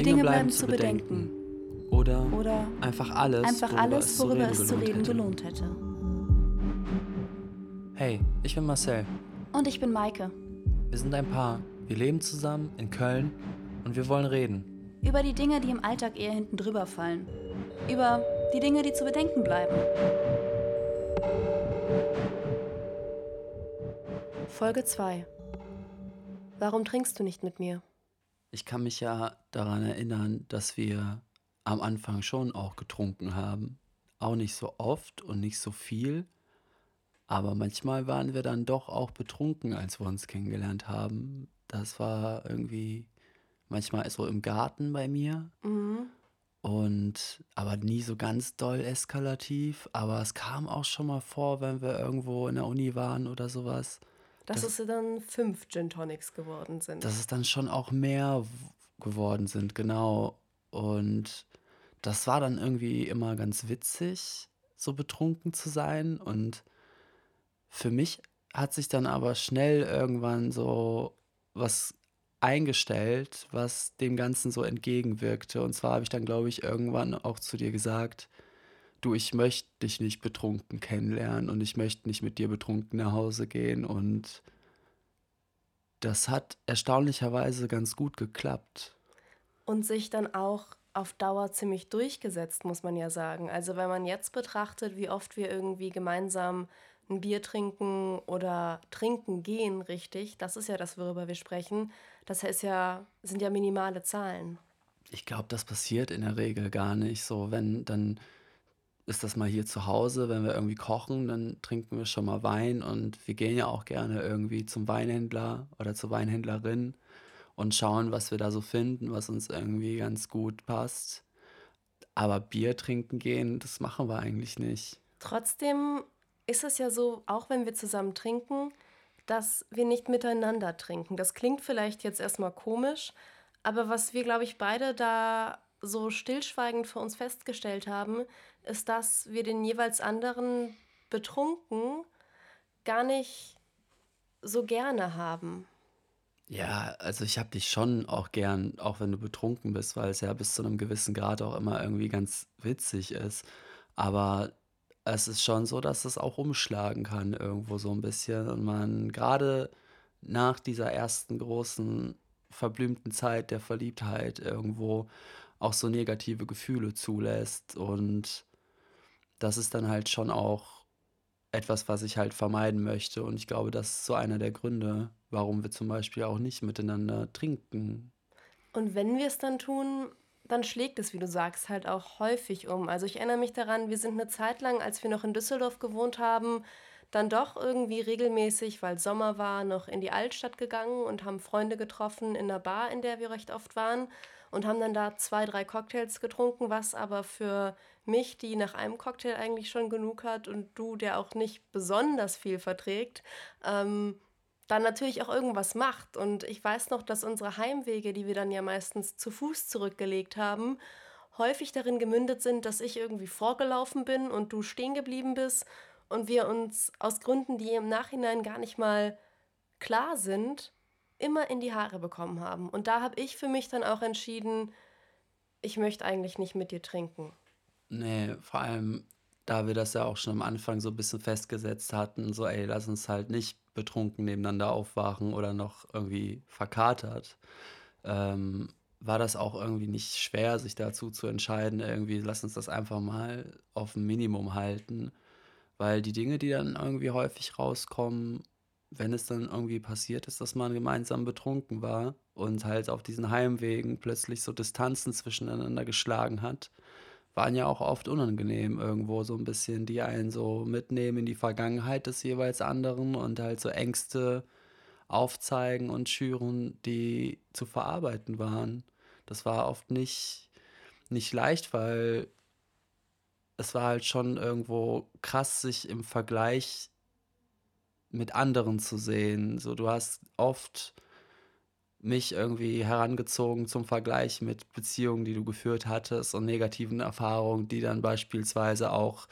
Die Dinge, Dinge bleiben zu bedenken. bedenken. Oder, Oder einfach alles, einfach worüber, alles, es, worüber zu es zu reden gelohnt hätte. Hey, ich bin Marcel. Und ich bin Maike. Wir sind ein Paar. Wir leben zusammen in Köln und wir wollen reden. Über die Dinge, die im Alltag eher hinten drüber fallen. Über die Dinge, die zu bedenken bleiben. Folge 2. Warum trinkst du nicht mit mir? Ich kann mich ja daran erinnern, dass wir am Anfang schon auch getrunken haben. Auch nicht so oft und nicht so viel. Aber manchmal waren wir dann doch auch betrunken, als wir uns kennengelernt haben. Das war irgendwie manchmal so im Garten bei mir. Mhm. Und aber nie so ganz doll eskalativ. Aber es kam auch schon mal vor, wenn wir irgendwo in der Uni waren oder sowas. Dass es dann fünf Gin Tonics geworden sind. dass es dann schon auch mehr geworden sind, genau. Und das war dann irgendwie immer ganz witzig, so betrunken zu sein. Und für mich hat sich dann aber schnell irgendwann so was eingestellt, was dem Ganzen so entgegenwirkte. Und zwar habe ich dann, glaube ich, irgendwann auch zu dir gesagt, du, ich möchte dich nicht betrunken kennenlernen und ich möchte nicht mit dir betrunken nach Hause gehen. Und das hat erstaunlicherweise ganz gut geklappt. Und sich dann auch auf Dauer ziemlich durchgesetzt, muss man ja sagen. Also wenn man jetzt betrachtet, wie oft wir irgendwie gemeinsam ein Bier trinken oder trinken gehen, richtig, das ist ja das, worüber wir sprechen. Das heißt ja, sind ja minimale Zahlen. Ich glaube, das passiert in der Regel gar nicht so. Wenn, dann ist das mal hier zu Hause, wenn wir irgendwie kochen, dann trinken wir schon mal Wein und wir gehen ja auch gerne irgendwie zum Weinhändler oder zur Weinhändlerin und schauen, was wir da so finden, was uns irgendwie ganz gut passt. Aber Bier trinken gehen, das machen wir eigentlich nicht. Trotzdem ist es ja so, auch wenn wir zusammen trinken, dass wir nicht miteinander trinken. Das klingt vielleicht jetzt erstmal komisch, aber was wir, glaube ich, beide da so stillschweigend für uns festgestellt haben, ist, dass wir den jeweils anderen betrunken gar nicht so gerne haben. Ja, also ich habe dich schon auch gern, auch wenn du betrunken bist, weil es ja bis zu einem gewissen Grad auch immer irgendwie ganz witzig ist. Aber es ist schon so, dass es auch umschlagen kann irgendwo so ein bisschen und man gerade nach dieser ersten großen verblümten Zeit der Verliebtheit irgendwo auch so negative Gefühle zulässt und das ist dann halt schon auch etwas, was ich halt vermeiden möchte und ich glaube, das ist so einer der Gründe, warum wir zum Beispiel auch nicht miteinander trinken. Und wenn wir es dann tun, dann schlägt es, wie du sagst, halt auch häufig um. Also ich erinnere mich daran, wir sind eine Zeit lang, als wir noch in Düsseldorf gewohnt haben, dann doch irgendwie regelmäßig, weil Sommer war, noch in die Altstadt gegangen und haben Freunde getroffen in der Bar, in der wir recht oft waren und haben dann da zwei, drei Cocktails getrunken, was aber für mich, die nach einem Cocktail eigentlich schon genug hat und du, der auch nicht besonders viel verträgt, ähm, dann natürlich auch irgendwas macht. Und ich weiß noch, dass unsere Heimwege, die wir dann ja meistens zu Fuß zurückgelegt haben, häufig darin gemündet sind, dass ich irgendwie vorgelaufen bin und du stehen geblieben bist und wir uns aus Gründen, die im Nachhinein gar nicht mal klar sind, immer in die Haare bekommen haben. Und da habe ich für mich dann auch entschieden, ich möchte eigentlich nicht mit dir trinken. Nee, vor allem, da wir das ja auch schon am Anfang so ein bisschen festgesetzt hatten, so, ey, lass uns halt nicht betrunken nebeneinander aufwachen oder noch irgendwie verkatert, ähm, war das auch irgendwie nicht schwer, sich dazu zu entscheiden, irgendwie, lass uns das einfach mal auf ein Minimum halten. Weil die Dinge, die dann irgendwie häufig rauskommen, wenn es dann irgendwie passiert ist, dass man gemeinsam betrunken war und halt auf diesen Heimwegen plötzlich so Distanzen zwischeneinander geschlagen hat, waren ja auch oft unangenehm irgendwo so ein bisschen, die einen so mitnehmen in die Vergangenheit des jeweils anderen und halt so Ängste aufzeigen und schüren, die zu verarbeiten waren. Das war oft nicht, nicht leicht, weil es war halt schon irgendwo krass, sich im Vergleich mit anderen zu sehen. So, du hast oft mich irgendwie herangezogen zum Vergleich mit Beziehungen, die du geführt hattest und negativen Erfahrungen, die dann beispielsweise auch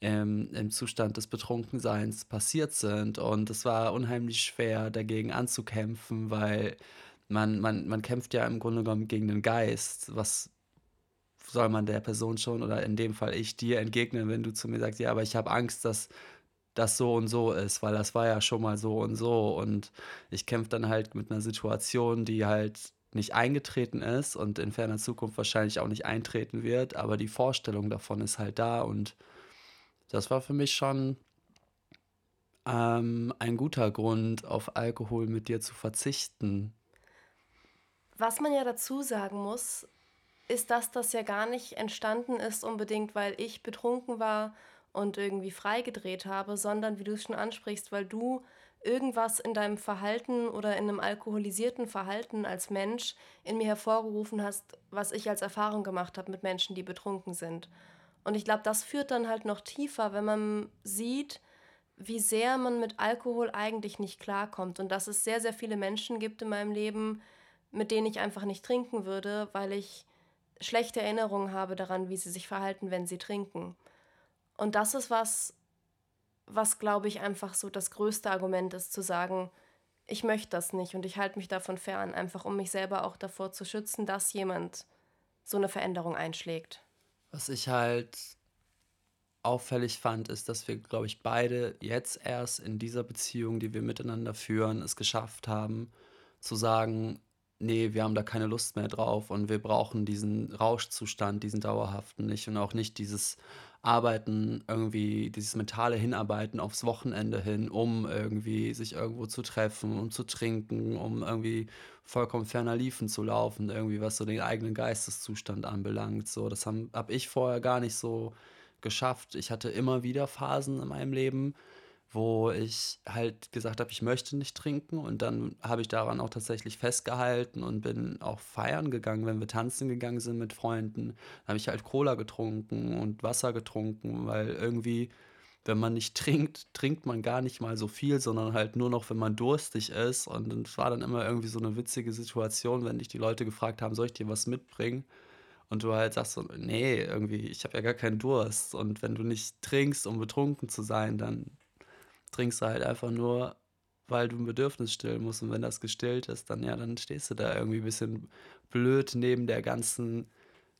ähm, im Zustand des Betrunkenseins passiert sind. Und es war unheimlich schwer, dagegen anzukämpfen, weil man man man kämpft ja im Grunde genommen gegen den Geist. Was soll man der Person schon oder in dem Fall ich dir entgegnen, wenn du zu mir sagst: „Ja, aber ich habe Angst, dass das so und so ist, weil das war ja schon mal so und so.“ Und ich kämpfe dann halt mit einer Situation, die halt nicht eingetreten ist und in ferner Zukunft wahrscheinlich auch nicht eintreten wird, aber die Vorstellung davon ist halt da und das war für mich schon, ähm, ein guter Grund, auf Alkohol mit dir zu verzichten. Was man ja dazu sagen muss, ist, dass das ja gar nicht entstanden ist unbedingt, weil ich betrunken war und irgendwie freigedreht habe, sondern wie du es schon ansprichst, weil du irgendwas in deinem Verhalten oder in einem alkoholisierten Verhalten als Mensch in mir hervorgerufen hast, was ich als Erfahrung gemacht habe mit Menschen, die betrunken sind. Und ich glaube, das führt dann halt noch tiefer, wenn man sieht, wie sehr man mit Alkohol eigentlich nicht klarkommt und dass es sehr, sehr viele Menschen gibt in meinem Leben, mit denen ich einfach nicht trinken würde, weil ich schlechte Erinnerungen habe daran, wie sie sich verhalten, wenn sie trinken. Und das ist was, was glaube ich einfach so das größte Argument ist, zu sagen, ich möchte das nicht und ich halte mich davon fern, einfach um mich selber auch davor zu schützen, dass jemand so eine Veränderung einschlägt. Was ich halt auffällig fand, ist, dass wir, glaube ich, beide jetzt erst in dieser Beziehung, die wir miteinander führen, es geschafft haben, zu sagen, nee, wir haben da keine Lust mehr drauf und wir brauchen diesen Rauschzustand, diesen dauerhaften nicht und auch nicht dieses Arbeiten, irgendwie dieses mentale Hinarbeiten aufs Wochenende hin, um irgendwie sich irgendwo zu treffen, um zu trinken, um irgendwie vollkommen ferner liefen zu laufen, irgendwie was so den eigenen Geisteszustand anbelangt. So, das habe hab ich vorher gar nicht so geschafft. Ich hatte immer wieder Phasen in meinem Leben, wo ich halt gesagt habe, ich möchte nicht trinken und dann habe ich daran auch tatsächlich festgehalten und bin auch feiern gegangen, wenn wir tanzen gegangen sind mit Freunden, habe ich halt Cola getrunken und Wasser getrunken, weil irgendwie, wenn man nicht trinkt, trinkt man gar nicht mal so viel, sondern halt nur noch, wenn man durstig ist und es war dann immer irgendwie so eine witzige Situation, wenn dich die Leute gefragt haben, soll ich dir was mitbringen? Und du halt sagst so, nee, irgendwie, ich habe ja gar keinen Durst. Und wenn du nicht trinkst, um betrunken zu sein, dann trinkst du halt einfach nur, weil du ein Bedürfnis stillen musst. Und wenn das gestillt ist, dann ja, dann stehst du da irgendwie ein bisschen blöd neben der ganzen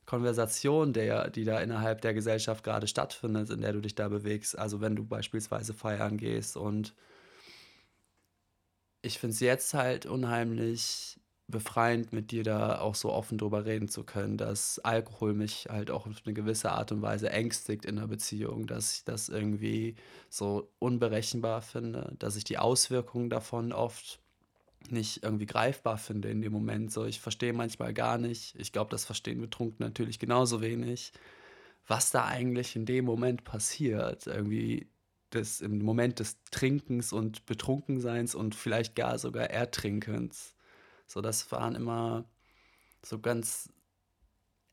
Konversation, der, die da innerhalb der Gesellschaft gerade stattfindet, in der du dich da bewegst. Also wenn du beispielsweise feiern gehst. Und ich finde es jetzt halt unheimlich befreiend, mit dir da auch so offen drüber reden zu können, dass Alkohol mich halt auch auf eine gewisse Art und Weise ängstigt in der Beziehung, dass ich das irgendwie so unberechenbar finde, dass ich die Auswirkungen davon oft nicht irgendwie greifbar finde in dem Moment. So, ich verstehe manchmal gar nicht, ich glaube, das verstehen Betrunken natürlich genauso wenig, was da eigentlich in dem Moment passiert. Irgendwie das im Moment des Trinkens und Betrunkenseins und vielleicht gar sogar Ertrinkens so, das waren immer so ganz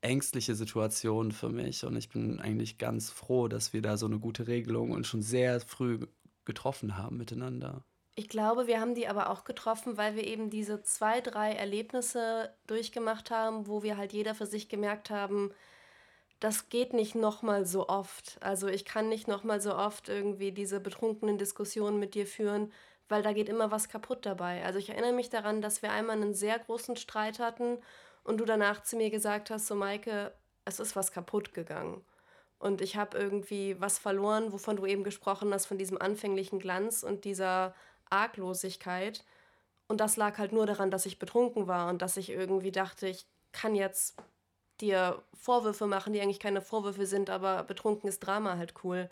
ängstliche Situationen für mich und ich bin eigentlich ganz froh, dass wir da so eine gute Regelung und schon sehr früh getroffen haben miteinander. Ich glaube, wir haben die aber auch getroffen, weil wir eben diese zwei, drei Erlebnisse durchgemacht haben, wo wir halt jeder für sich gemerkt haben, das geht nicht nochmal so oft. Also ich kann nicht nochmal so oft irgendwie diese betrunkenen Diskussionen mit dir führen, weil da geht immer was kaputt dabei. Also ich erinnere mich daran, dass wir einmal einen sehr großen Streit hatten und du danach zu mir gesagt hast, so Maike, es ist was kaputt gegangen. Und ich habe irgendwie was verloren, wovon du eben gesprochen hast, von diesem anfänglichen Glanz und dieser Arglosigkeit. Und das lag halt nur daran, dass ich betrunken war und dass ich irgendwie dachte, ich kann jetzt dir Vorwürfe machen, die eigentlich keine Vorwürfe sind, aber betrunken ist Drama halt cool.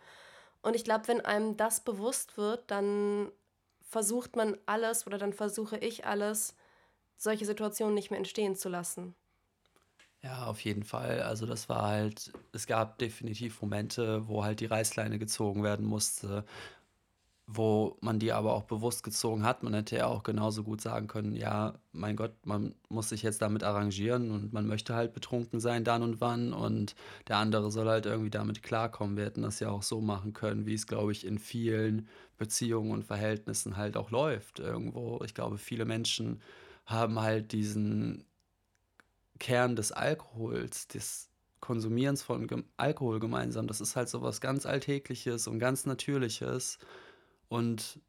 Und ich glaube, wenn einem das bewusst wird, dann versucht man alles oder dann versuche ich alles, solche Situationen nicht mehr entstehen zu lassen. Ja, auf jeden Fall. Also das war halt, es gab definitiv Momente, wo halt die Reißleine gezogen werden musste, wo man die aber auch bewusst gezogen hat. Man hätte ja auch genauso gut sagen können, ja, mein Gott, man muss sich jetzt damit arrangieren und man möchte halt betrunken sein dann und wann und der andere soll halt irgendwie damit klarkommen. Wir hätten das ja auch so machen können, wie es, glaube ich, in vielen Beziehungen und Verhältnissen halt auch läuft irgendwo. Ich glaube, viele Menschen haben halt diesen Kern des Alkohols, des Konsumierens von Alkohol gemeinsam. Das ist halt so was ganz Alltägliches und ganz Natürliches und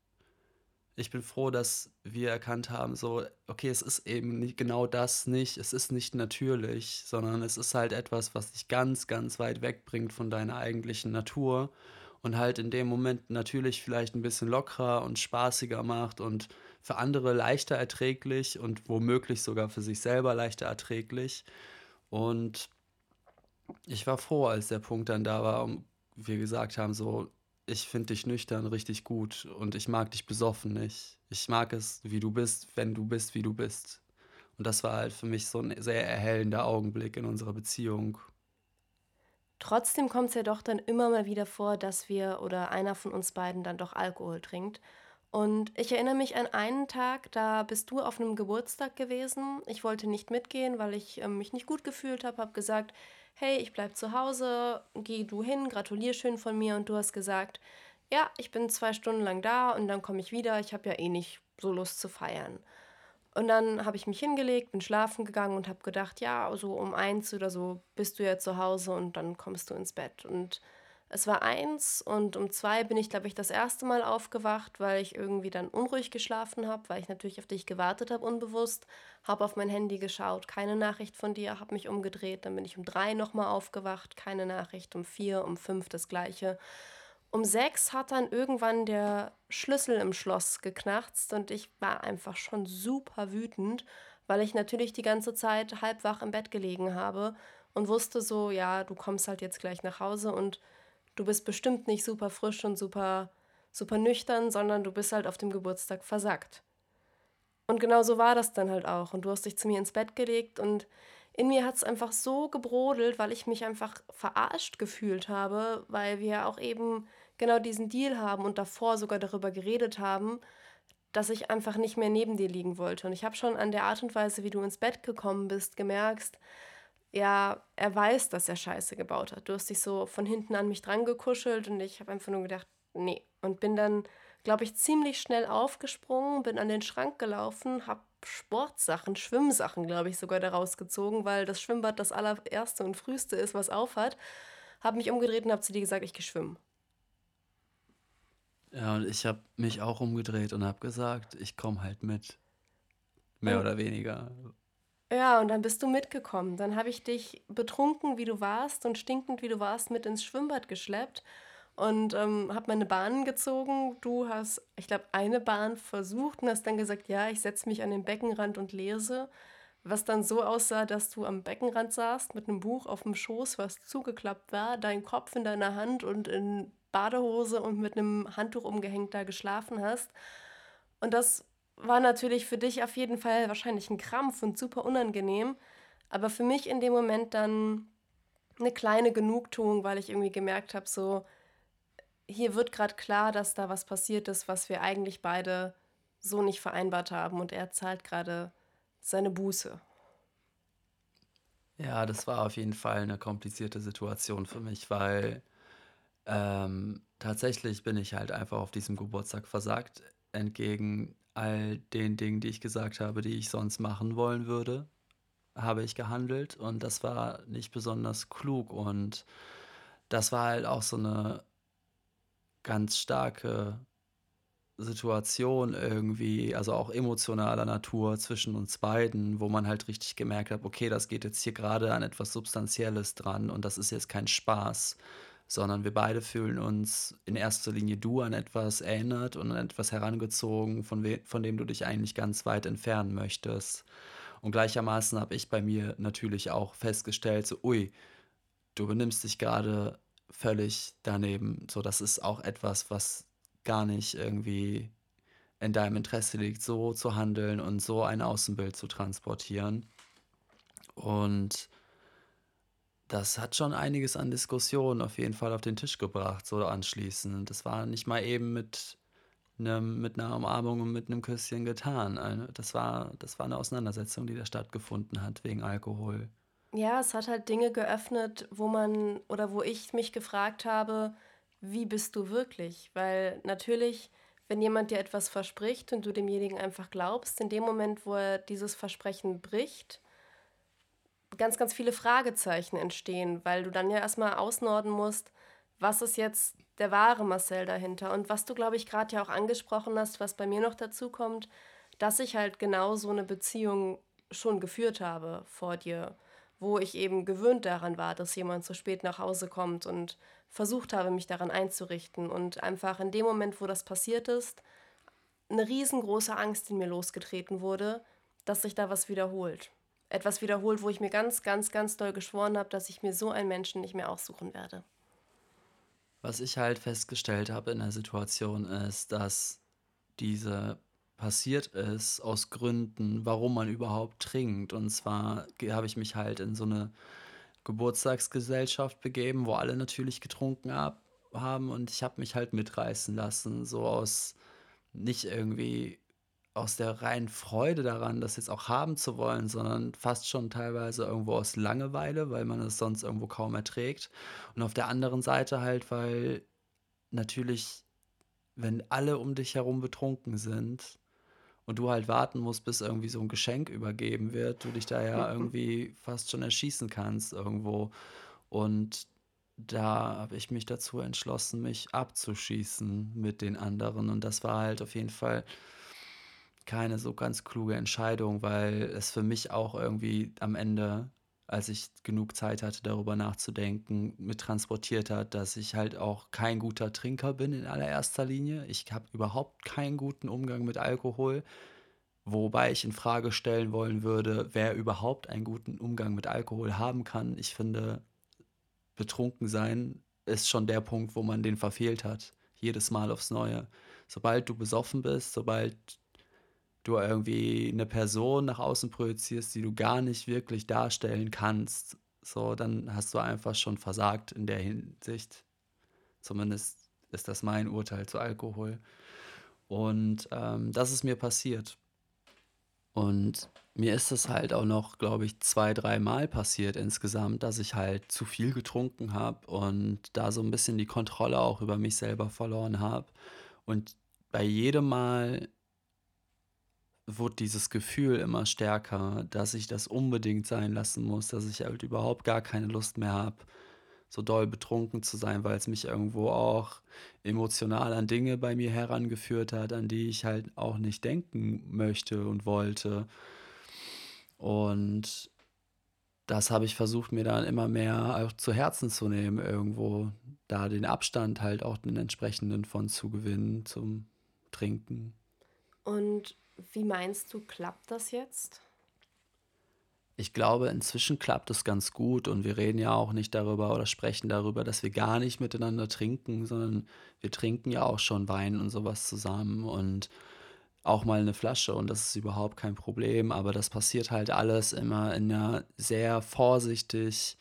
ich bin froh, dass wir erkannt haben, so, okay, es ist eben nicht genau das nicht, es ist nicht natürlich, sondern es ist halt etwas, was dich ganz, ganz weit wegbringt von deiner eigentlichen Natur und halt in dem Moment natürlich vielleicht ein bisschen lockerer und spaßiger macht und für andere leichter erträglich und womöglich sogar für sich selber leichter erträglich. Und ich war froh, als der Punkt dann da war und wir gesagt haben, so, ich finde dich nüchtern richtig gut und ich mag dich besoffen nicht. Ich mag es, wie du bist, wenn du bist, wie du bist. Und das war halt für mich so ein sehr erhellender Augenblick in unserer Beziehung. Trotzdem kommt es ja doch dann immer mal wieder vor, dass wir oder einer von uns beiden dann doch Alkohol trinkt. Und ich erinnere mich an einen Tag, da bist du auf einem Geburtstag gewesen. Ich wollte nicht mitgehen, weil ich äh, mich nicht gut gefühlt habe, habe gesagt, hey, ich bleib zu Hause, geh du hin, gratulier schön von mir und du hast gesagt, ja, ich bin zwei Stunden lang da und dann komme ich wieder, ich habe ja eh nicht so Lust zu feiern. Und dann habe ich mich hingelegt, bin schlafen gegangen und habe gedacht, ja, so um eins oder so bist du ja zu Hause und dann kommst du ins Bett. Und es war eins und um zwei bin ich, glaube ich, das erste Mal aufgewacht, weil ich irgendwie dann unruhig geschlafen habe, weil ich natürlich auf dich gewartet habe, unbewusst. Habe auf mein Handy geschaut, keine Nachricht von dir, habe mich umgedreht. Dann bin ich um drei nochmal aufgewacht, keine Nachricht. Um vier, um fünf das gleiche. Um sechs hat dann irgendwann der Schlüssel im Schloss geknarzt und ich war einfach schon super wütend, weil ich natürlich die ganze Zeit halb wach im Bett gelegen habe und wusste so, ja, du kommst halt jetzt gleich nach Hause und du bist bestimmt nicht super frisch und super, super nüchtern, sondern du bist halt auf dem Geburtstag versackt. Und genau so war das dann halt auch. Und du hast dich zu mir ins Bett gelegt und in mir hat es einfach so gebrodelt, weil ich mich einfach verarscht gefühlt habe, weil wir auch eben genau diesen Deal haben und davor sogar darüber geredet haben, dass ich einfach nicht mehr neben dir liegen wollte. Und ich habe schon an der Art und Weise, wie du ins Bett gekommen bist, gemerkt, ja, er weiß, dass er Scheiße gebaut hat. Du hast dich so von hinten an mich dran gekuschelt und ich habe einfach nur gedacht, nee. Und bin dann, glaube ich, ziemlich schnell aufgesprungen, bin an den Schrank gelaufen, habe Sportsachen, Schwimmsachen, glaube ich, sogar daraus gezogen, weil das Schwimmbad das allererste und früheste ist, was aufhat. Habe mich umgedreht und habe zu dir gesagt, ich gehe schwimmen. Ja, und ich habe mich auch umgedreht und habe gesagt, ich komme halt mit. Mehr Und oder weniger. Ja, und dann bist du mitgekommen. Dann habe ich dich betrunken, wie du warst und stinkend, wie du warst, mit ins Schwimmbad geschleppt und ähm, habe meine Bahnen gezogen. Du hast, ich glaube, eine Bahn versucht und hast dann gesagt, ja, ich setze mich an den Beckenrand und lese. Was dann so aussah, dass du am Beckenrand saßt mit einem Buch auf dem Schoß, was zugeklappt war, dein Kopf in deiner Hand und in Badehose und mit einem Handtuch umgehängt da geschlafen hast. Und das war natürlich für dich auf jeden Fall wahrscheinlich ein Krampf und super unangenehm. Aber für mich in dem Moment dann eine kleine Genugtuung, weil ich irgendwie gemerkt habe, so, hier wird gerade klar, dass da was passiert ist, was wir eigentlich beide so nicht vereinbart haben. Und er zahlt gerade seine Buße. Ja, das war auf jeden Fall eine komplizierte Situation für mich, weil ähm, tatsächlich bin ich halt einfach auf diesem Geburtstag versagt, entgegen all den Dingen, die ich gesagt habe, die ich sonst machen wollen würde, habe ich gehandelt und das war nicht besonders klug und das war halt auch so eine ganz starke Situation irgendwie, also auch emotionaler Natur zwischen uns beiden, wo man halt richtig gemerkt hat, okay, das geht jetzt hier gerade an etwas Substanzielles dran und das ist jetzt kein Spaß, sondern wir beide fühlen uns in erster Linie du an etwas erinnert und an etwas herangezogen, von, we von dem du dich eigentlich ganz weit entfernen möchtest. Und gleichermaßen habe ich bei mir natürlich auch festgestellt, so, ui, du benimmst dich gerade völlig daneben. So, das ist auch etwas, was gar nicht irgendwie in deinem Interesse liegt, so zu handeln und so ein Außenbild zu transportieren. Und das hat schon einiges an Diskussionen auf jeden Fall auf den Tisch gebracht, so anschließend. Das war nicht mal eben mit 'nem mit 'ner Umarmung und mit einem Küsschen getan. Das war das war eine Auseinandersetzung, die da stattgefunden hat wegen Alkohol. Ja, es hat halt Dinge geöffnet, wo man oder wo ich mich gefragt habe: „Wie bist du wirklich?“ Weil natürlich, wenn jemand dir etwas verspricht und du demjenigen einfach glaubst, in dem Moment, wo er dieses Versprechen bricht ganz, ganz viele Fragezeichen entstehen, weil du dann ja erstmal ausnorden musst, was ist jetzt der wahre Marcel dahinter? Und was du, glaube ich, gerade ja auch angesprochen hast, was bei mir noch dazu kommt, dass ich halt genau so eine Beziehung schon geführt habe vor dir, wo ich eben gewöhnt daran war, dass jemand so spät nach Hause kommt und versucht habe, mich daran einzurichten und einfach in dem Moment, wo das passiert ist, eine riesengroße Angst in mir losgetreten wurde, dass sich da was wiederholt. Etwas wiederholt, wo ich mir ganz, ganz, ganz doll geschworen habe, dass ich mir so einen Menschen nicht mehr aussuchen werde. Was ich halt festgestellt habe in der Situation ist, dass diese passiert ist aus Gründen, warum man überhaupt trinkt. Und zwar habe ich mich halt in so eine Geburtstagsgesellschaft begeben, wo alle natürlich getrunken hab, haben und ich habe mich halt mitreißen lassen, so aus nicht irgendwie aus der reinen Freude daran, das jetzt auch haben zu wollen, sondern fast schon teilweise irgendwo aus Langeweile, weil man es sonst irgendwo kaum erträgt. Und auf der anderen Seite halt, weil natürlich, wenn alle um dich herum betrunken sind und du halt warten musst, bis irgendwie so ein Geschenk übergeben wird, du dich da ja irgendwie fast schon erschießen kannst irgendwo. Und da habe ich mich dazu entschlossen, mich abzuschießen mit den anderen. Und das war halt auf jeden Fall keine so ganz kluge Entscheidung, weil es für mich auch irgendwie am Ende, als ich genug Zeit hatte, darüber nachzudenken, mit transportiert hat, dass ich halt auch kein guter Trinker bin in allererster Linie. Ich habe überhaupt keinen guten Umgang mit Alkohol, wobei ich in Frage stellen wollen würde, wer überhaupt einen guten Umgang mit Alkohol haben kann. Ich finde, betrunken sein ist schon der Punkt, wo man den verfehlt hat. Jedes Mal aufs Neue. Sobald du besoffen bist, sobald du irgendwie eine Person nach außen projizierst, die du gar nicht wirklich darstellen kannst, so, dann hast du einfach schon versagt in der Hinsicht. Zumindest ist das mein Urteil zu Alkohol. Und ähm, das ist mir passiert. Und mir ist es halt auch noch, glaube ich, zwei, dreimal passiert insgesamt, dass ich halt zu viel getrunken habe und da so ein bisschen die Kontrolle auch über mich selber verloren habe. Und bei jedem Mal wurde dieses Gefühl immer stärker, dass ich das unbedingt sein lassen muss, dass ich halt überhaupt gar keine Lust mehr habe, so doll betrunken zu sein, weil es mich irgendwo auch emotional an Dinge bei mir herangeführt hat, an die ich halt auch nicht denken möchte und wollte. Und das habe ich versucht, mir dann immer mehr auch zu Herzen zu nehmen, irgendwo da den Abstand halt auch den entsprechenden von zu gewinnen zum Trinken. Und wie meinst du, klappt das jetzt? Ich glaube, inzwischen klappt es ganz gut und wir reden ja auch nicht darüber oder sprechen darüber, dass wir gar nicht miteinander trinken, sondern wir trinken ja auch schon Wein und sowas zusammen und auch mal eine Flasche und das ist überhaupt kein Problem, aber das passiert halt alles immer in einer sehr vorsichtig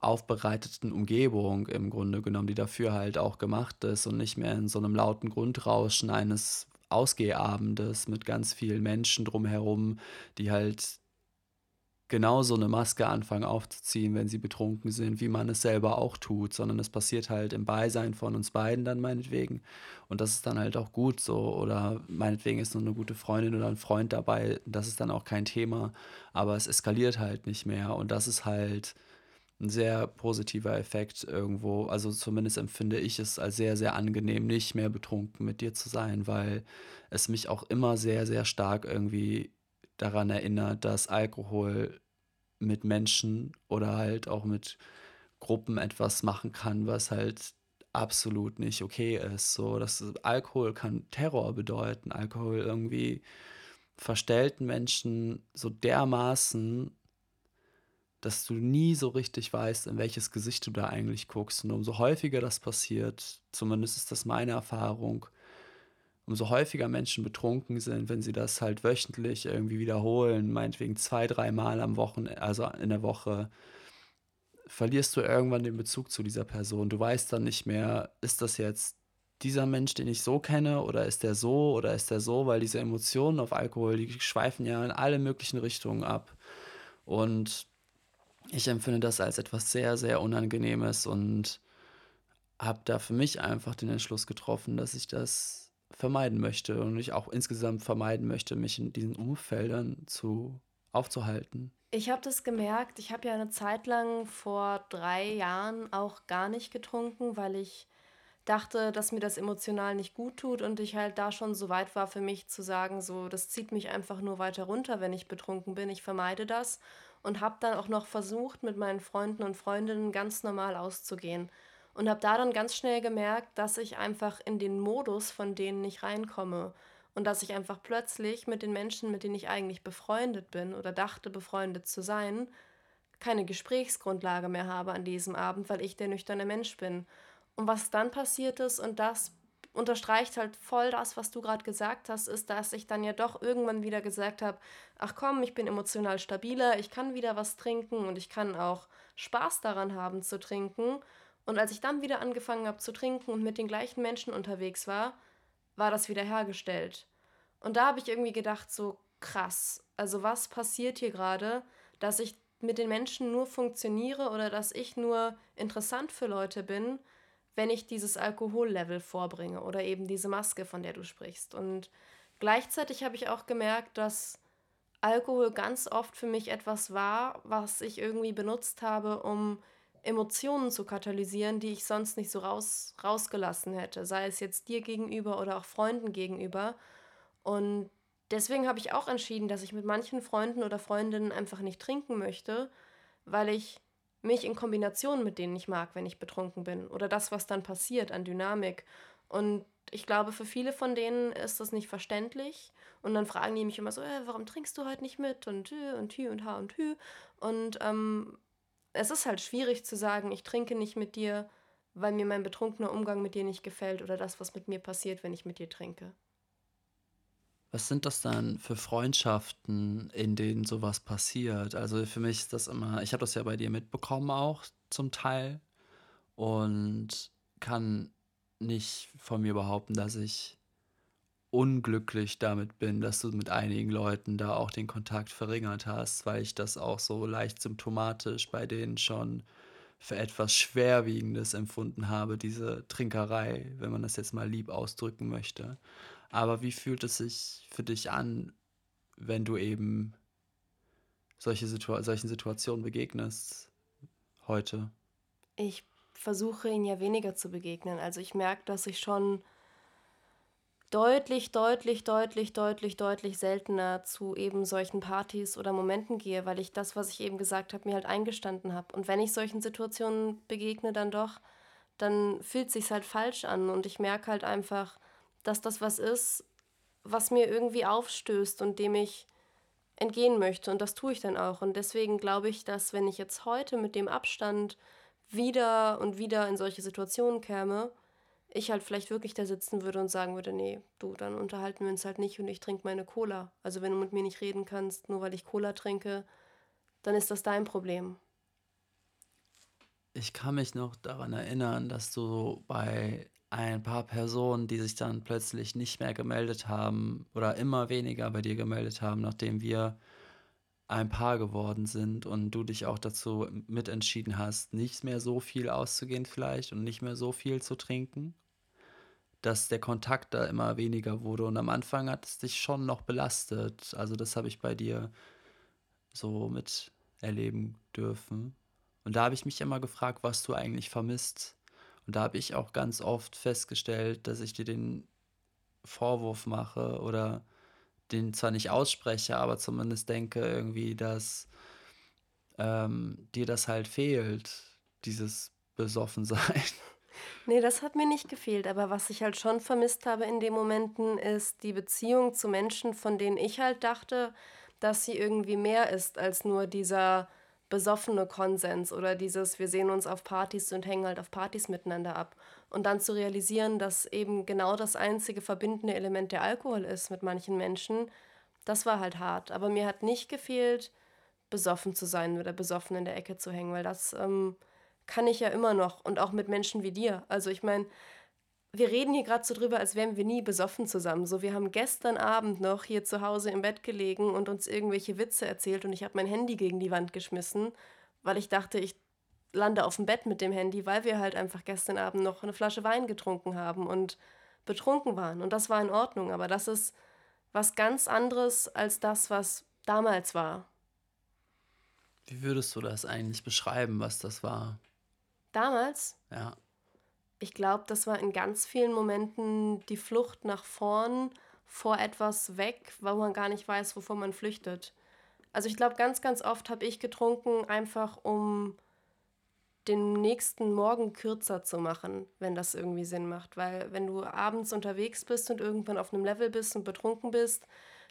aufbereiteten Umgebung im Grunde genommen, die dafür halt auch gemacht ist und nicht mehr in so einem lauten Grundrauschen eines Ausgehabendes mit ganz vielen Menschen drumherum, die halt genau so eine Maske anfangen aufzuziehen, wenn sie betrunken sind, wie man es selber auch tut, sondern es passiert halt im Beisein von uns beiden dann meinetwegen. Und das ist dann halt auch gut so. Oder meinetwegen ist nur eine gute Freundin oder ein Freund dabei, das ist dann auch kein Thema. Aber es eskaliert halt nicht mehr. Und das ist halt ein sehr positiver Effekt irgendwo. Also zumindest empfinde ich es als sehr, sehr angenehm, nicht mehr betrunken mit dir zu sein, weil es mich auch immer sehr, sehr stark irgendwie daran erinnert, dass Alkohol mit Menschen oder halt auch mit Gruppen etwas machen kann, was halt absolut nicht okay ist. So, das Alkohol kann Terror bedeuten. Alkohol irgendwie verstellt Menschen so dermaßen dass du nie so richtig weißt, in welches Gesicht du da eigentlich guckst. Und umso häufiger das passiert, zumindest ist das meine Erfahrung, umso häufiger Menschen betrunken sind, wenn sie das halt wöchentlich irgendwie wiederholen, meinetwegen zwei, dreimal am Wochenende, also in der Woche, verlierst du irgendwann den Bezug zu dieser Person. Du weißt dann nicht mehr, ist das jetzt dieser Mensch, den ich so kenne, oder ist der so, oder ist der so, weil diese Emotionen auf Alkohol, die schweifen ja in alle möglichen Richtungen ab. Und ich empfinde das als etwas sehr, sehr Unangenehmes und habe da für mich einfach den Entschluss getroffen, dass ich das vermeiden möchte und ich auch insgesamt vermeiden möchte, mich in diesen Umfeldern zu aufzuhalten. Ich habe das gemerkt. Ich habe ja eine Zeit lang vor 3 Jahren auch gar nicht getrunken, weil ich dachte, dass mir das emotional nicht gut tut und ich halt da schon so weit war für mich zu sagen, so, das zieht mich einfach nur weiter runter, wenn ich betrunken bin. Ich vermeide das und habe dann auch noch versucht, mit meinen Freunden und Freundinnen ganz normal auszugehen. Und habe da dann ganz schnell gemerkt, dass ich einfach in den Modus von denen nicht reinkomme. Und dass ich einfach plötzlich mit den Menschen, mit denen ich eigentlich befreundet bin oder dachte, befreundet zu sein, keine Gesprächsgrundlage mehr habe an diesem Abend, weil ich der nüchterne Mensch bin. Und was dann passiert ist, und das unterstreicht halt voll das, was du gerade gesagt hast, ist, dass ich dann ja doch irgendwann wieder gesagt habe, ach komm, ich bin emotional stabiler, ich kann wieder was trinken und ich kann auch Spaß daran haben zu trinken. Und als ich dann wieder angefangen habe zu trinken und mit den gleichen Menschen unterwegs war, war das wieder hergestellt. Und da habe ich irgendwie gedacht, so krass, also was passiert hier gerade, dass ich mit den Menschen nur funktioniere oder dass ich nur interessant für Leute bin, wenn ich dieses Alkohollevel vorbringe oder eben diese Maske, von der du sprichst. Und gleichzeitig habe ich auch gemerkt, dass Alkohol ganz oft für mich etwas war, was ich irgendwie benutzt habe, um Emotionen zu katalysieren, die ich sonst nicht so raus, rausgelassen hätte, sei es jetzt dir gegenüber oder auch Freunden gegenüber. Und deswegen habe ich auch entschieden, dass ich mit manchen Freunden oder Freundinnen einfach nicht trinken möchte, weil ich mich in Kombination mit denen ich mag, wenn ich betrunken bin. Oder das, was dann passiert an Dynamik. Und ich glaube, für viele von denen ist das nicht verständlich. Und dann fragen die mich immer so, äh, warum trinkst du heute nicht mit? Und hü und hü und ha und hü. Und ähm, es ist halt schwierig zu sagen, ich trinke nicht mit dir, weil mir mein betrunkener Umgang mit dir nicht gefällt oder das, was mit mir passiert, wenn ich mit dir trinke. Was sind das dann für Freundschaften, in denen sowas passiert? Also für mich ist das immer, ich habe das ja bei dir mitbekommen auch zum Teil und kann nicht von mir behaupten, dass ich unglücklich damit bin, dass du mit einigen Leuten da auch den Kontakt verringert hast, weil ich das auch so leicht symptomatisch bei denen schon für etwas Schwerwiegendes empfunden habe, diese Trinkerei, wenn man das jetzt mal lieb ausdrücken möchte. Aber wie fühlt es sich für dich an, wenn du eben solche Situa solchen Situationen begegnest heute? Ich versuche ihnen ja weniger zu begegnen. Also ich merke, dass ich schon deutlich, deutlich, deutlich, deutlich, deutlich seltener zu eben solchen Partys oder Momenten gehe, weil ich das, was ich eben gesagt habe, mir halt eingestanden habe. Und wenn ich solchen Situationen begegne, dann doch, dann fühlt sich halt falsch an und ich merke halt einfach, dass das was ist, was mir irgendwie aufstößt und dem ich entgehen möchte. Und das tue ich dann auch. Und deswegen glaube ich, dass wenn ich jetzt heute mit dem Abstand wieder und wieder in solche Situationen käme, ich halt vielleicht wirklich da sitzen würde und sagen würde, nee, du, dann unterhalten wir uns halt nicht und ich trinke meine Cola. Also wenn du mit mir nicht reden kannst, nur weil ich Cola trinke, dann ist das dein Problem. Ich kann mich noch daran erinnern, dass du bei ein paar Personen, die sich dann plötzlich nicht mehr gemeldet haben oder immer weniger bei dir gemeldet haben, nachdem wir ein Paar geworden sind und du dich auch dazu mitentschieden hast, nicht mehr so viel auszugehen vielleicht und nicht mehr so viel zu trinken, dass der Kontakt da immer weniger wurde und am Anfang hat es dich schon noch belastet. Also das habe ich bei dir so miterleben dürfen. Und da habe ich mich immer gefragt, was du eigentlich vermisst und da habe ich auch ganz oft festgestellt, dass ich dir den Vorwurf mache oder den zwar nicht ausspreche, aber zumindest denke irgendwie, dass ähm, dir das halt fehlt, dieses Besoffensein. Nee, das hat mir nicht gefehlt, aber was ich halt schon vermisst habe in den Momenten, ist die Beziehung zu Menschen, von denen ich halt dachte, dass sie irgendwie mehr ist als nur dieser besoffene Konsens oder dieses, wir sehen uns auf Partys und hängen halt auf Partys miteinander ab. Und dann zu realisieren, dass eben genau das einzige verbindende Element der Alkohol ist mit manchen Menschen, das war halt hart. Aber mir hat nicht gefehlt, besoffen zu sein oder besoffen in der Ecke zu hängen, weil das ähm, kann ich ja immer noch und auch mit Menschen wie dir. Also ich meine, wir reden hier gerade so drüber, als wären wir nie besoffen zusammen. So, wir haben gestern Abend noch hier zu Hause im Bett gelegen und uns irgendwelche Witze erzählt und ich habe mein Handy gegen die Wand geschmissen, weil ich dachte, ich lande auf dem Bett mit dem Handy, weil wir halt einfach gestern Abend noch eine Flasche Wein getrunken haben und betrunken waren. Und das war in Ordnung, aber das ist was ganz anderes als das, was damals war. Wie würdest du das eigentlich beschreiben, was das war? Damals? Ja. Ich glaube, das war in ganz vielen Momenten die Flucht nach vorn vor etwas weg, weil man gar nicht weiß, wovor man flüchtet. Also ich glaube, ganz, ganz oft habe ich getrunken, einfach um den nächsten Morgen kürzer zu machen, wenn das irgendwie Sinn macht. Weil wenn du abends unterwegs bist und irgendwann auf einem Level bist und betrunken bist,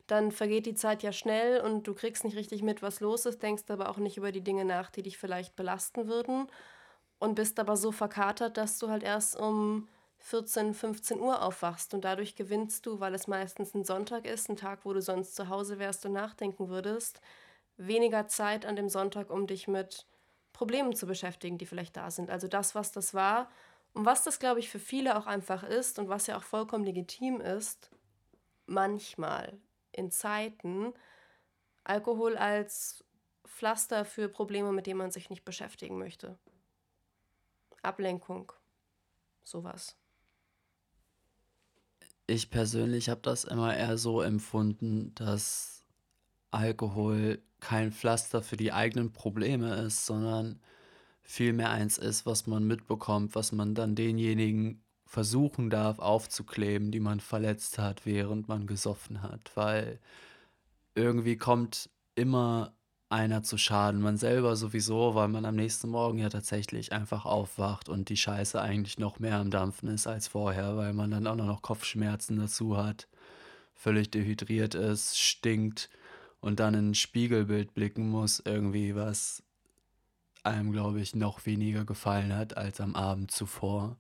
dann vergeht die Zeit ja schnell und du kriegst nicht richtig mit, was los ist, denkst aber auch nicht über die Dinge nach, die dich vielleicht belasten würden und bist aber so verkatert, dass du halt erst um 14, 15 Uhr aufwachst und dadurch gewinnst du, weil es meistens ein Sonntag ist, ein Tag, wo du sonst zu Hause wärst und nachdenken würdest, weniger Zeit an dem Sonntag, um dich mit Problemen zu beschäftigen, die vielleicht da sind. Also das, was das war und was das, glaube ich, für viele auch einfach ist und was ja auch vollkommen legitim ist, manchmal in Zeiten Alkohol als Pflaster für Probleme, mit denen man sich nicht beschäftigen möchte. Ablenkung, sowas. Ich persönlich habe das immer eher so empfunden, dass Alkohol kein Pflaster für die eigenen Probleme ist, sondern vielmehr eins ist, was man mitbekommt, was man dann denjenigen versuchen darf aufzukleben, die man verletzt hat, während man gesoffen hat, weil irgendwie kommt immer einer zu Schaden. Man selber sowieso, weil man am nächsten Morgen ja tatsächlich einfach aufwacht und die Scheiße eigentlich noch mehr am Dampfen ist als vorher, weil man dann auch noch Kopfschmerzen dazu hat, völlig dehydriert ist, stinkt und dann in ein Spiegelbild blicken muss, irgendwie, was einem, glaube ich, noch weniger gefallen hat als am Abend zuvor.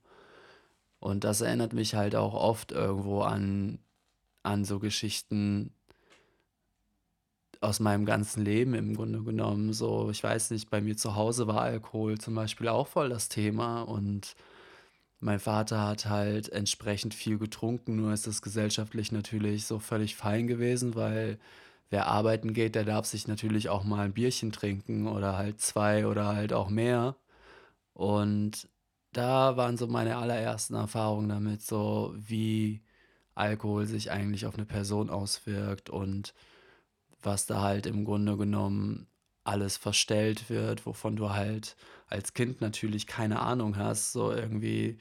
Und das erinnert mich halt auch oft irgendwo an, an so Geschichten, aus meinem ganzen Leben im Grunde genommen. So, ich weiß nicht, bei mir zu Hause war Alkohol zum Beispiel auch voll das Thema und mein Vater hat halt entsprechend viel getrunken, nur ist das gesellschaftlich natürlich so völlig fein gewesen, weil wer arbeiten geht, der darf sich natürlich auch mal ein Bierchen trinken oder halt zwei oder halt auch mehr. Und da waren so meine allerersten Erfahrungen damit, so wie Alkohol sich eigentlich auf eine Person auswirkt und was da halt im Grunde genommen alles verstellt wird, wovon du halt als Kind natürlich keine Ahnung hast. So irgendwie,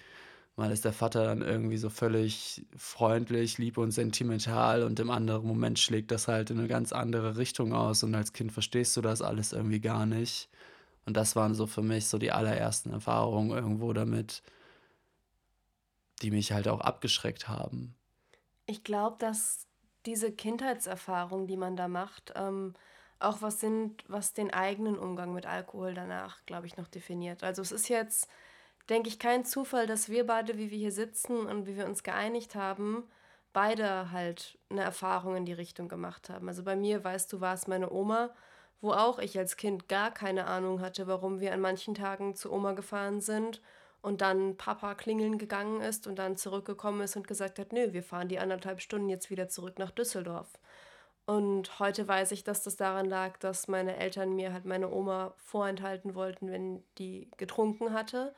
mal ist der Vater dann irgendwie so völlig freundlich, lieb und sentimental und im anderen Moment schlägt das halt in eine ganz andere Richtung aus und als Kind verstehst du das alles irgendwie gar nicht. Und das waren so für mich so die allerersten Erfahrungen irgendwo damit, die mich halt auch abgeschreckt haben. Ich glaube, dass diese Kindheitserfahrungen, die man da macht, ähm, auch was sind, was den eigenen Umgang mit Alkohol danach, glaube ich, noch definiert. Also es ist jetzt, denke ich, kein Zufall, dass wir beide, wie wir hier sitzen und wie wir uns geeinigt haben, beide halt eine Erfahrung in die Richtung gemacht haben. Also bei mir, weißt du, war es meine Oma, wo auch ich als Kind gar keine Ahnung hatte, warum wir an manchen Tagen zu Oma gefahren sind und dann Papa klingeln gegangen ist und dann zurückgekommen ist und gesagt hat, nö, wir fahren die anderthalb Stunden jetzt wieder zurück nach Düsseldorf. Und heute weiß ich, dass das daran lag, dass meine Eltern mir halt meine Oma vorenthalten wollten, wenn die getrunken hatte.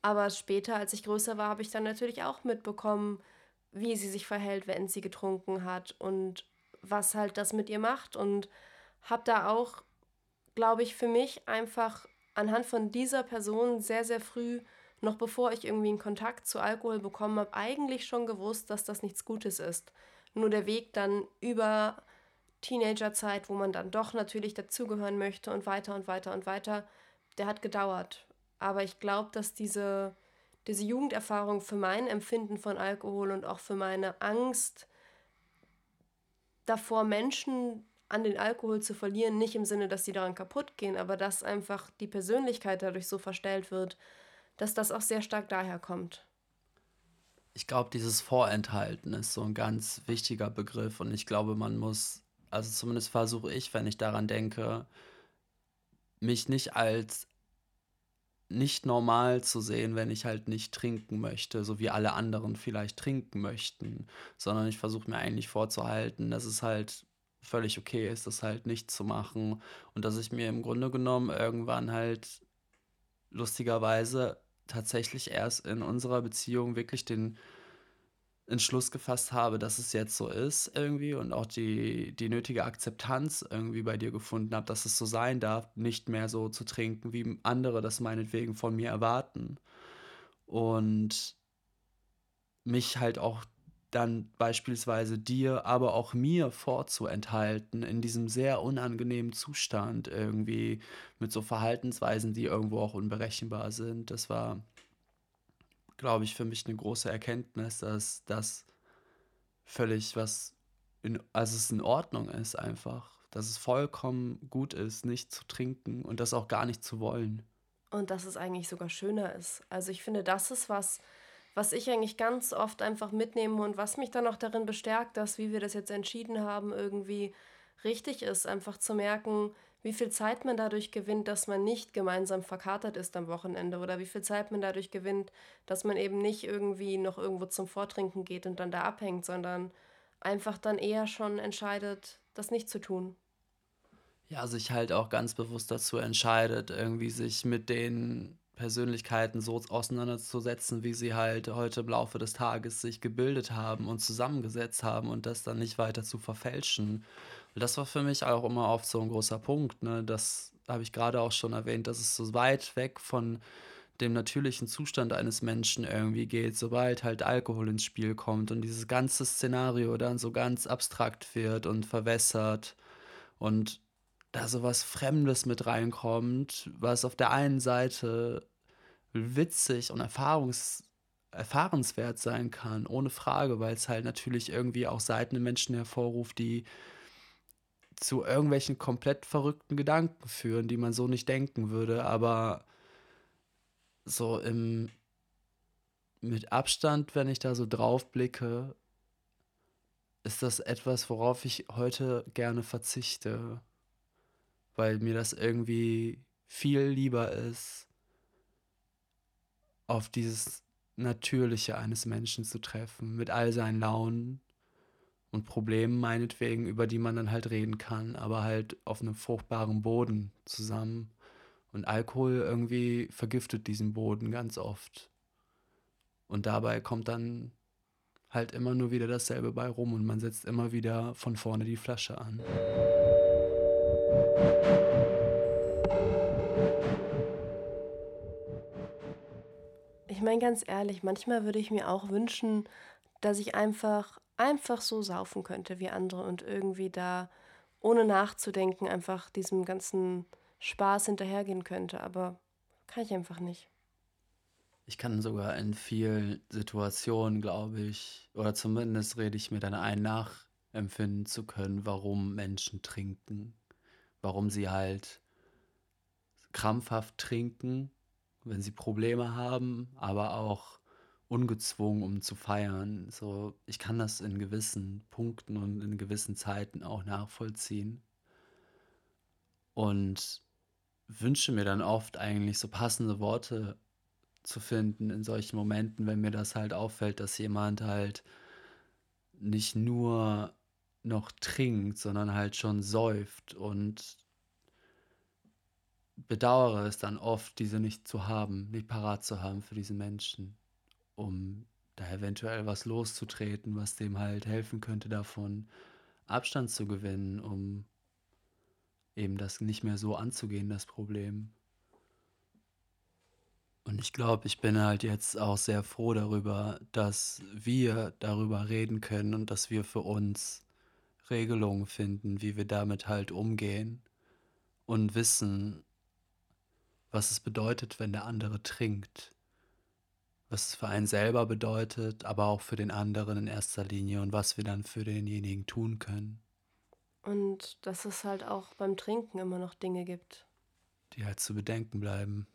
Aber später, als ich größer war, habe ich dann natürlich auch mitbekommen, wie sie sich verhält, wenn sie getrunken hat und was halt das mit ihr macht. Und habe da auch, glaube ich, für mich einfach anhand von dieser Person sehr, sehr früh noch bevor ich irgendwie einen Kontakt zu Alkohol bekommen habe, eigentlich schon gewusst, dass das nichts Gutes ist. Nur der Weg dann über Teenagerzeit, wo man dann doch natürlich dazugehören möchte und weiter und weiter und weiter, der hat gedauert. Aber ich glaube, dass diese, diese Jugenderfahrung für mein Empfinden von Alkohol und auch für meine Angst davor, Menschen an den Alkohol zu verlieren, nicht im Sinne, dass sie daran kaputt gehen, aber dass einfach die Persönlichkeit dadurch so verstellt wird, dass das auch sehr stark daher kommt. Ich glaube, dieses Vorenthalten ist so ein ganz wichtiger Begriff und ich glaube, man muss, also zumindest versuche ich, wenn ich daran denke, mich nicht als nicht normal zu sehen, wenn ich halt nicht trinken möchte, so wie alle anderen vielleicht trinken möchten, sondern ich versuche mir eigentlich vorzuhalten, dass es halt völlig okay ist, das halt nicht zu machen und dass ich mir im Grunde genommen irgendwann halt lustigerweise tatsächlich erst in unserer Beziehung wirklich den Entschluss gefasst habe, dass es jetzt so ist irgendwie und auch die die nötige Akzeptanz irgendwie bei dir gefunden habe, dass es so sein darf, nicht mehr so zu trinken, wie andere das meinetwegen von mir erwarten. Und mich halt auch dann beispielsweise dir, aber auch mir vorzuenthalten in diesem sehr unangenehmen Zustand irgendwie mit so Verhaltensweisen, die irgendwo auch unberechenbar sind. Das war, glaube ich, für mich eine große Erkenntnis, dass das völlig was in, also es in Ordnung ist einfach, dass es vollkommen gut ist, nicht zu trinken und das auch gar nicht zu wollen. Und dass es eigentlich sogar schöner ist. Also ich finde, das ist was, was ich eigentlich ganz oft einfach mitnehme und was mich dann auch darin bestärkt, dass, wie wir das jetzt entschieden haben, irgendwie richtig ist, einfach zu merken, wie viel Zeit man dadurch gewinnt, dass man nicht gemeinsam verkatert ist am Wochenende oder wie viel Zeit man dadurch gewinnt, dass man eben nicht irgendwie noch irgendwo zum Vortrinken geht und dann da abhängt, sondern einfach dann eher schon entscheidet, das nicht zu tun. Ja, sich halt auch ganz bewusst dazu entscheidet, irgendwie sich mit den Persönlichkeiten so auseinanderzusetzen, wie sie halt heute im Laufe des Tages sich gebildet haben und zusammengesetzt haben und das dann nicht weiter zu verfälschen. Das war für mich auch immer oft so ein großer Punkt, ne? Das habe ich gerade auch schon erwähnt, dass es so weit weg von dem natürlichen Zustand eines Menschen irgendwie geht, sobald halt Alkohol ins Spiel kommt und dieses ganze Szenario dann so ganz abstrakt wird und verwässert und da so was Fremdes mit reinkommt, was auf der einen Seite witzig und erfahrungs erfahrenswert sein kann, ohne Frage, weil es halt natürlich irgendwie auch Seiten in Menschen hervorruft, die zu irgendwelchen komplett verrückten Gedanken führen, die man so nicht denken würde, aber so im mit Abstand, wenn ich da so drauf blicke, ist das etwas, worauf ich heute gerne verzichte, weil mir das irgendwie viel lieber ist, auf dieses Natürliche eines Menschen zu treffen, mit all seinen Launen und Problemen meinetwegen, über die man dann halt reden kann, aber halt auf einem fruchtbaren Boden zusammen. Und Alkohol irgendwie vergiftet diesen Boden ganz oft. Und dabei kommt dann halt immer nur wieder dasselbe bei rum und man setzt immer wieder von vorne die Flasche an. Ich meine ganz ehrlich, manchmal würde ich mir auch wünschen, dass ich einfach einfach so saufen könnte wie andere und irgendwie da ohne nachzudenken einfach diesem ganzen Spaß hinterhergehen könnte, aber kann ich einfach nicht. Ich kann sogar in vielen Situationen, glaube ich, oder zumindest rede ich mir dann ein, nachempfinden zu können, warum Menschen trinken, warum sie halt krampfhaft trinken wenn sie Probleme haben, aber auch ungezwungen, um zu feiern. So, ich kann das in gewissen Punkten und in gewissen Zeiten auch nachvollziehen. Und wünsche mir dann oft eigentlich so passende Worte zu finden in solchen Momenten, wenn mir das halt auffällt, dass jemand halt nicht nur noch trinkt, sondern halt schon säuft und bedauere es dann oft, diese nicht zu haben, nicht parat zu haben für diesen Menschen, um da eventuell was loszutreten, was dem halt helfen könnte, davon Abstand zu gewinnen, um eben das nicht mehr so anzugehen, das Problem. Und ich glaube, ich bin halt jetzt auch sehr froh darüber, dass wir darüber reden können und dass wir für uns Regelungen finden, wie wir damit halt umgehen und wissen, was es bedeutet, wenn der andere trinkt, was es für einen selber bedeutet, aber auch für den anderen in erster Linie und was wir dann für denjenigen tun können. Und dass es halt auch beim Trinken immer noch Dinge gibt. Die halt zu bedenken bleiben.